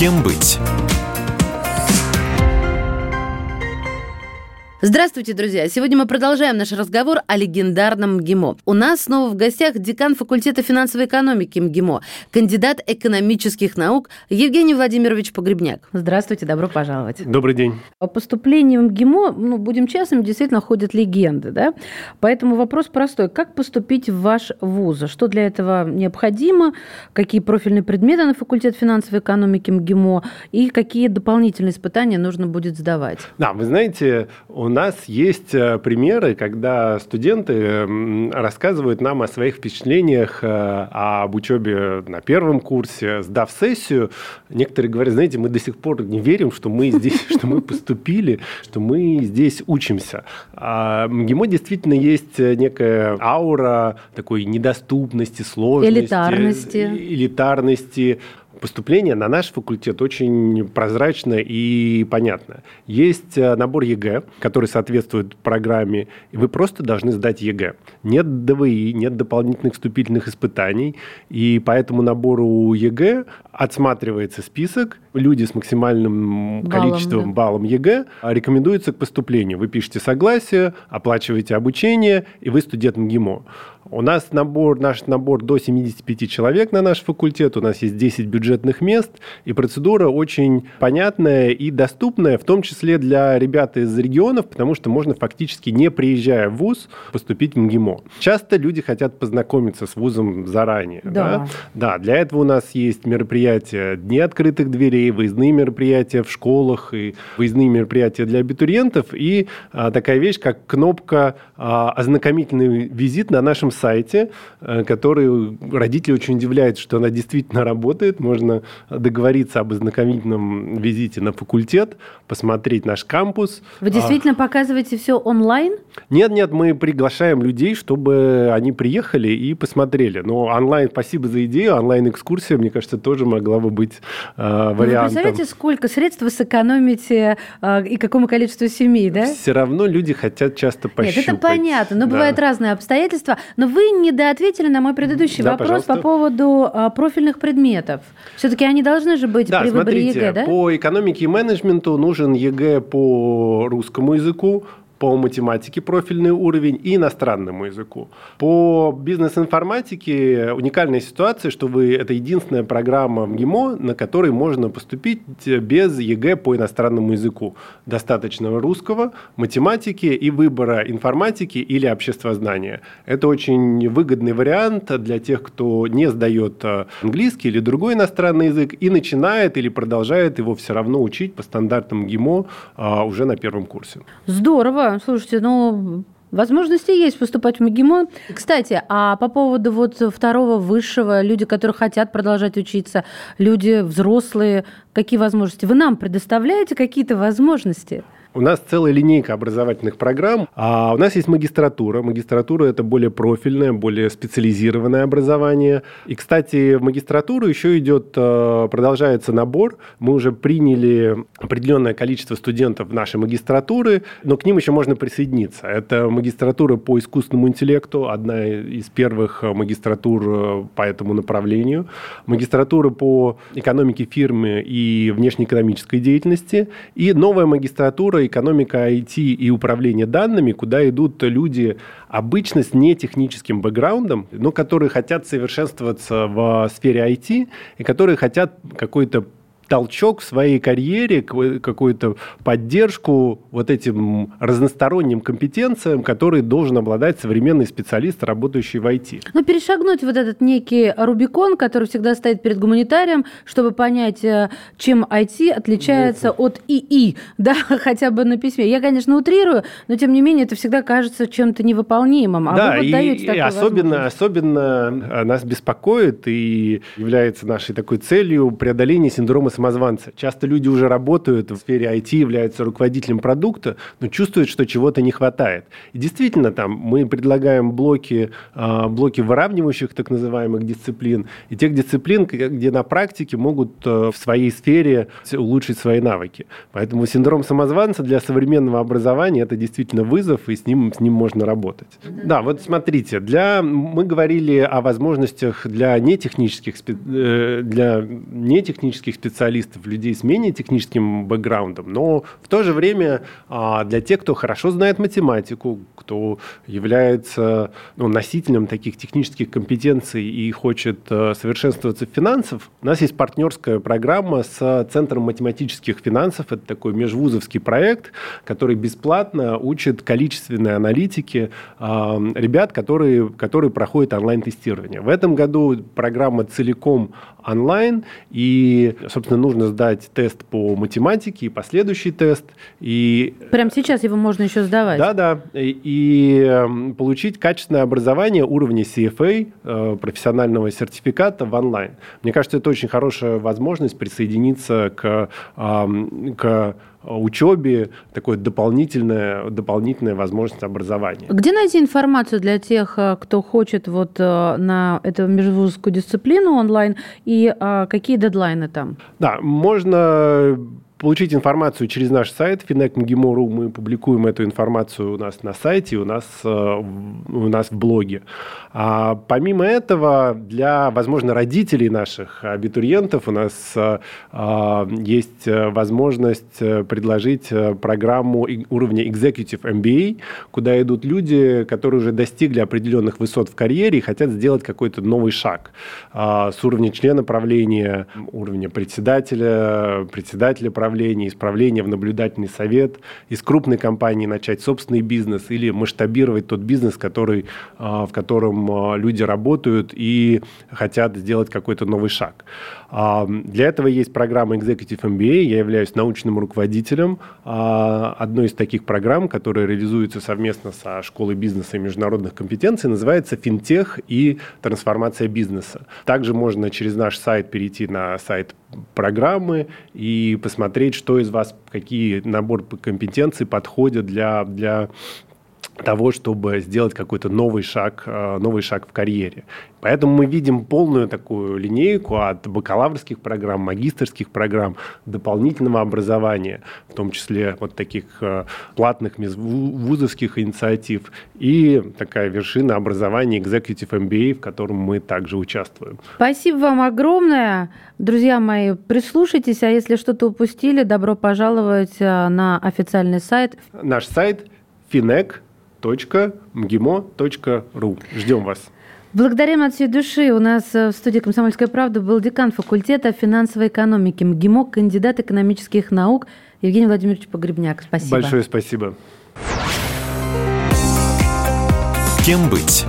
Кем быть? Здравствуйте, друзья! Сегодня мы продолжаем наш разговор о легендарном МГИМО. У нас снова в гостях декан факультета финансовой экономики МГИМО, кандидат экономических наук Евгений Владимирович Погребняк. Здравствуйте, добро пожаловать. Добрый день. По поступлению в МГИМО, ну, будем честными, действительно ходят легенды, да? Поэтому вопрос простой. Как поступить в ваш вуз? Что для этого необходимо? Какие профильные предметы на факультет финансовой экономики МГИМО? И какие дополнительные испытания нужно будет сдавать? Да, вы знаете, у нас есть э, примеры, когда студенты рассказывают нам о своих впечатлениях э, об учебе на первом курсе, сдав сессию. Некоторые говорят, знаете, мы до сих пор не верим, что мы здесь, что мы поступили, что мы здесь учимся. А МГИМО действительно есть некая аура такой недоступности, сложности. Элитарности. Элитарности поступление на наш факультет очень прозрачно и понятно. Есть э, набор ЕГЭ, который соответствует программе, и вы просто должны сдать ЕГЭ. Нет ДВИ, нет дополнительных вступительных испытаний, и по этому набору ЕГЭ отсматривается список, люди с максимальным баллом, количеством да. баллом ЕГЭ рекомендуются к поступлению. Вы пишете согласие, оплачиваете обучение, и вы студент МГИМО. У нас набор, наш набор до 75 человек на наш факультет, у нас есть 10 бюджетных мест, и процедура очень понятная и доступная, в том числе для ребят из регионов, потому что можно фактически, не приезжая в ВУЗ, поступить в МГИМО. Часто люди хотят познакомиться с ВУЗом заранее. Да. Да? да, для этого у нас есть мероприятия Дни открытых дверей, выездные мероприятия в школах и выездные мероприятия для абитуриентов, и а, такая вещь, как кнопка а, «Ознакомительный визит» на нашем сайте, э, который родители очень удивляют, что она действительно работает. Можно договориться об ознакомительном визите на факультет, посмотреть наш кампус. Вы а, действительно а... показываете все онлайн? Нет, нет, мы приглашаем людей, чтобы они приехали и посмотрели. Но онлайн, спасибо за идею, онлайн-экскурсия, мне кажется, тоже могла бы быть э, вариантом. Вы представляете, сколько средств вы сэкономите э, и какому количеству семей, да? Все равно люди хотят часто пощупать. Нет, это понятно, но да. бывают разные обстоятельства. Но вы недоответили на мой предыдущий да, вопрос пожалуйста. по поводу а, профильных предметов. Все-таки они должны же быть да, при выборе смотрите, ЕГЭ, да? По экономике и менеджменту нужен ЕГЭ по русскому языку, по математике профильный уровень и иностранному языку. По бизнес-информатике уникальная ситуация, что вы это единственная программа в МГИМО, на которой можно поступить без ЕГЭ по иностранному языку. Достаточно русского, математики и выбора информатики или обществознания. Это очень выгодный вариант для тех, кто не сдает э, английский или другой иностранный язык и начинает или продолжает его все равно учить по стандартам ГИМО а, уже на первом курсе. Здорово слушайте, ну, Возможности есть поступать в МГИМО. Кстати, а по поводу вот второго высшего, люди, которые хотят продолжать учиться, люди взрослые, какие возможности? Вы нам предоставляете какие-то возможности? У нас целая линейка образовательных программ, а у нас есть магистратура. Магистратура – это более профильное, более специализированное образование. И, кстати, в магистратуру еще идет, э, продолжается набор. Мы уже приняли определенное количество студентов нашей магистратуры, но к ним еще можно присоединиться. Это магистратура по искусственному интеллекту, одна из первых магистратур э, по этому направлению. Магистратура по экономике фирмы и внешнеэкономической деятельности. И новая магистратура экономика IT и управление данными, куда идут люди обычно с нетехническим бэкграундом, но которые хотят совершенствоваться в сфере IT и которые хотят какой-то толчок в своей карьере, какую-то поддержку вот этим разносторонним компетенциям, которые должен обладать современный специалист, работающий в IT. Ну, перешагнуть вот этот некий Рубикон, который всегда стоит перед гуманитарием, чтобы понять, э, чем IT отличается ну, от ИИ, да, хотя бы на письме. Я, конечно, утрирую, но тем не менее это всегда кажется чем-то невыполнимым. А да, вы вот и, даете и особенно, особенно э, нас беспокоит и является нашей такой целью преодоление синдрома самозванца. Часто люди уже работают в сфере IT, являются руководителем продукта, но чувствуют, что чего-то не хватает. И действительно, там мы предлагаем блоки, а, блоки выравнивающих так называемых дисциплин и тех дисциплин, где на практике могут э, в своей сфере улучшить свои навыки. Поэтому синдром самозванца для современного образования это действительно вызов, и с ним, с ним можно работать. Да, вот смотрите, для, мы говорили о возможностях для нетехнических, э, для нетехнических специалистов специалистов, людей с менее техническим бэкграундом, но в то же время а, для тех, кто хорошо знает математику, кто является ну, носителем таких технических компетенций и хочет э, совершенствоваться в финансах, у нас есть партнерская программа с Центром математических финансов. Это такой межвузовский проект, который бесплатно учит количественной аналитике э, ребят, которые, которые проходят онлайн-тестирование. В этом году программа целиком онлайн, и, собственно, нужно сдать тест по математике и последующий тест. И... Прямо сейчас его можно еще сдавать? Да, да. И, и эм, получить качественное образование уровня CFA, э, профессионального сертификата в онлайн. Мне кажется, это очень хорошая возможность присоединиться к, к учебе, такое дополнительная, дополнительная возможность образования. Где найти информацию для тех, э, кто хочет вот э, на эту межвузовскую дисциплину онлайн, и э, какие дедлайны там? Да, можно получить информацию через наш сайт finec.mgimo.ru. Мы публикуем эту информацию у нас на сайте, у нас, э, у нас в блоге. А помимо этого, для, возможно, родителей наших абитуриентов у нас а, есть возможность предложить программу уровня Executive MBA, куда идут люди, которые уже достигли определенных высот в карьере и хотят сделать какой-то новый шаг с уровня члена правления, уровня председателя, председателя правления, управления, исправления в наблюдательный совет, из крупной компании начать собственный бизнес или масштабировать тот бизнес, который, а, в котором а, люди работают и хотят сделать какой-то новый шаг. А, для этого есть программа Executive MBA. Я являюсь научным руководителем одной из таких программ, которая реализуется совместно со Школой бизнеса и международных компетенций, называется «Финтех и трансформация бизнеса». Также можно через наш сайт перейти на сайт программы и посмотреть, что из вас, какие набор компетенций подходят для, для того, чтобы сделать какой-то новый шаг, э, новый шаг в карьере. Поэтому мы видим полную такую линейку от бакалаврских программ, магистрских программ, дополнительного образования, в том числе вот таких э, платных вузовских инициатив, и такая вершина образования Executive MBA, в котором мы также участвуем. Спасибо вам огромное. Друзья мои, прислушайтесь, а если что-то упустили, добро пожаловать э, на официальный сайт. Наш сайт finec mgimo.ru. Ждем вас. Благодарим от всей души. У нас в студии «Комсомольская правда» был декан факультета финансовой экономики МГИМО, кандидат экономических наук Евгений Владимирович Погребняк. Спасибо. Большое спасибо. Кем быть?